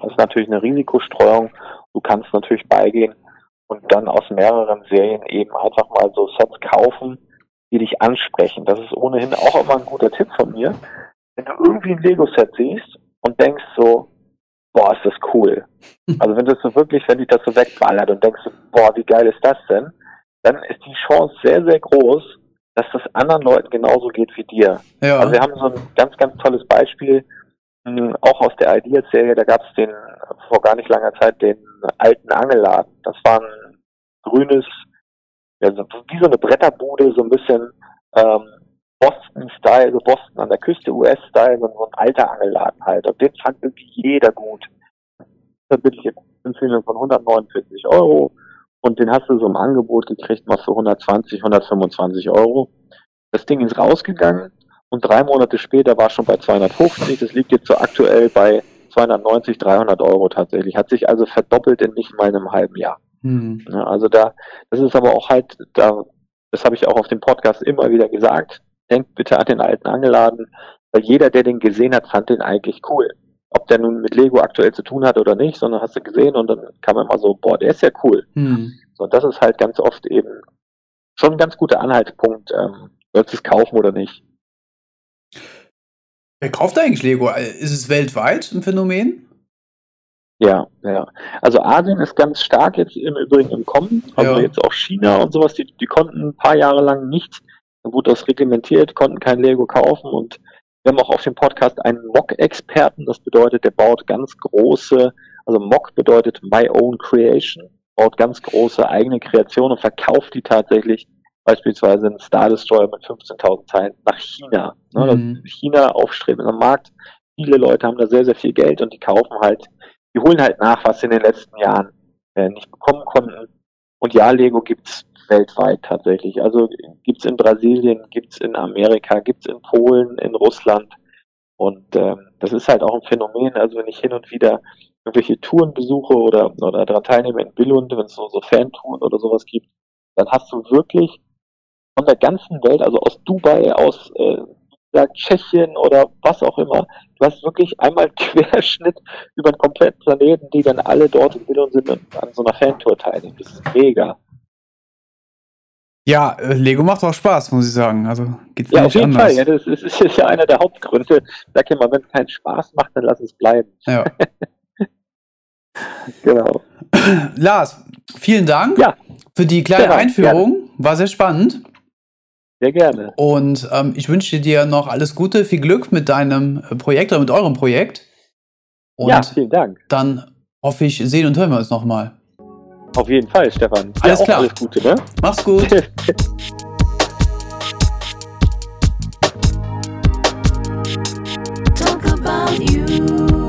Das ist natürlich eine Risikostreuung. Du kannst natürlich beigehen und dann aus mehreren Serien eben einfach mal so Sets kaufen, die dich ansprechen. Das ist ohnehin auch immer ein guter Tipp von mir. Wenn du irgendwie ein Lego-Set siehst und denkst so, boah, ist das cool. Also wenn du so wirklich, wenn dich das so wegballert und denkst, boah, wie geil ist das denn? Dann ist die Chance sehr, sehr groß, dass das anderen Leuten genauso geht wie dir. Ja. Also wir haben so ein ganz, ganz tolles Beispiel, hm, auch aus der Ideas-Serie, da gab es den vor gar nicht langer Zeit den alten Angelladen. Das war ein grünes, ja, wie so eine Bretterbude, so ein bisschen ähm, Boston-Style, so Boston an der Küste, US-Style, so ein alter Angelladen halt. Und den fand irgendwie jeder gut. Da bin ich jetzt Empfehlung von 149 Euro und den hast du so im Angebot gekriegt, mal für 120, 125 Euro. Das Ding ist rausgegangen und drei Monate später war schon bei 250. Das liegt jetzt so aktuell bei 290, 300 Euro tatsächlich. Hat sich also verdoppelt in nicht mal einem halben Jahr. Mhm. Also da, das ist aber auch halt, da, das habe ich auch auf dem Podcast immer wieder gesagt. Denkt bitte an den alten Angeladen, weil jeder, der den gesehen hat, fand den eigentlich cool ob der nun mit Lego aktuell zu tun hat oder nicht, sondern hast du gesehen und dann kam immer so, boah, der ist ja cool. Mhm. So, das ist halt ganz oft eben schon ein ganz guter Anhaltspunkt, ähm, sollst du es kaufen oder nicht. Wer kauft eigentlich Lego? Ist es weltweit ein Phänomen? Ja, ja. Also Asien ist ganz stark jetzt im Übrigen im Kommen. Also ja. jetzt auch China und sowas, die, die konnten ein paar Jahre lang nicht, dann wurde das reglementiert, konnten kein Lego kaufen und wir haben auch auf dem Podcast einen Mock-Experten. Das bedeutet, der baut ganz große, also Mock bedeutet My Own Creation, baut ganz große eigene Kreationen und verkauft die tatsächlich beispielsweise einen Star Destroyer mit 15.000 Teilen nach China. Ne? Mhm. China aufstrebender Markt. Viele Leute haben da sehr, sehr viel Geld und die kaufen halt, die holen halt nach, was sie in den letzten Jahren äh, nicht bekommen konnten. Und ja, Lego gibt's weltweit tatsächlich. Also gibt's in Brasilien, gibt's in Amerika, gibt's in Polen, in Russland. Und ähm, das ist halt auch ein Phänomen. Also wenn ich hin und wieder irgendwelche Touren besuche oder, oder daran teilnehme in Billund, wenn es so, so Fantouren oder sowas gibt, dann hast du wirklich von der ganzen Welt, also aus Dubai, aus äh, Tschechien oder was auch immer, du hast wirklich einmal Querschnitt über den kompletten Planeten, die dann alle dort in Billund sind und an so einer Fantour teilnehmen. Das ist mega. Ja, äh, Lego macht auch Spaß, muss ich sagen. Also geht ja, auf jeden anders. Fall. Ja, das ist, das ist ja einer der Hauptgründe. Sag ja mal, wenn es keinen Spaß macht, dann lass es bleiben. Ja. genau. Lars, vielen Dank ja. für die kleine genau, Einführung. Gerne. War sehr spannend. Sehr gerne. Und ähm, ich wünsche dir noch alles Gute, viel Glück mit deinem Projekt oder mit eurem Projekt. Und ja, vielen Dank. Dann hoffe ich, sehen und hören wir uns nochmal. Auf jeden Fall, Stefan. Alles klar. Alles Gute, ne? Mach's gut. Talk about you.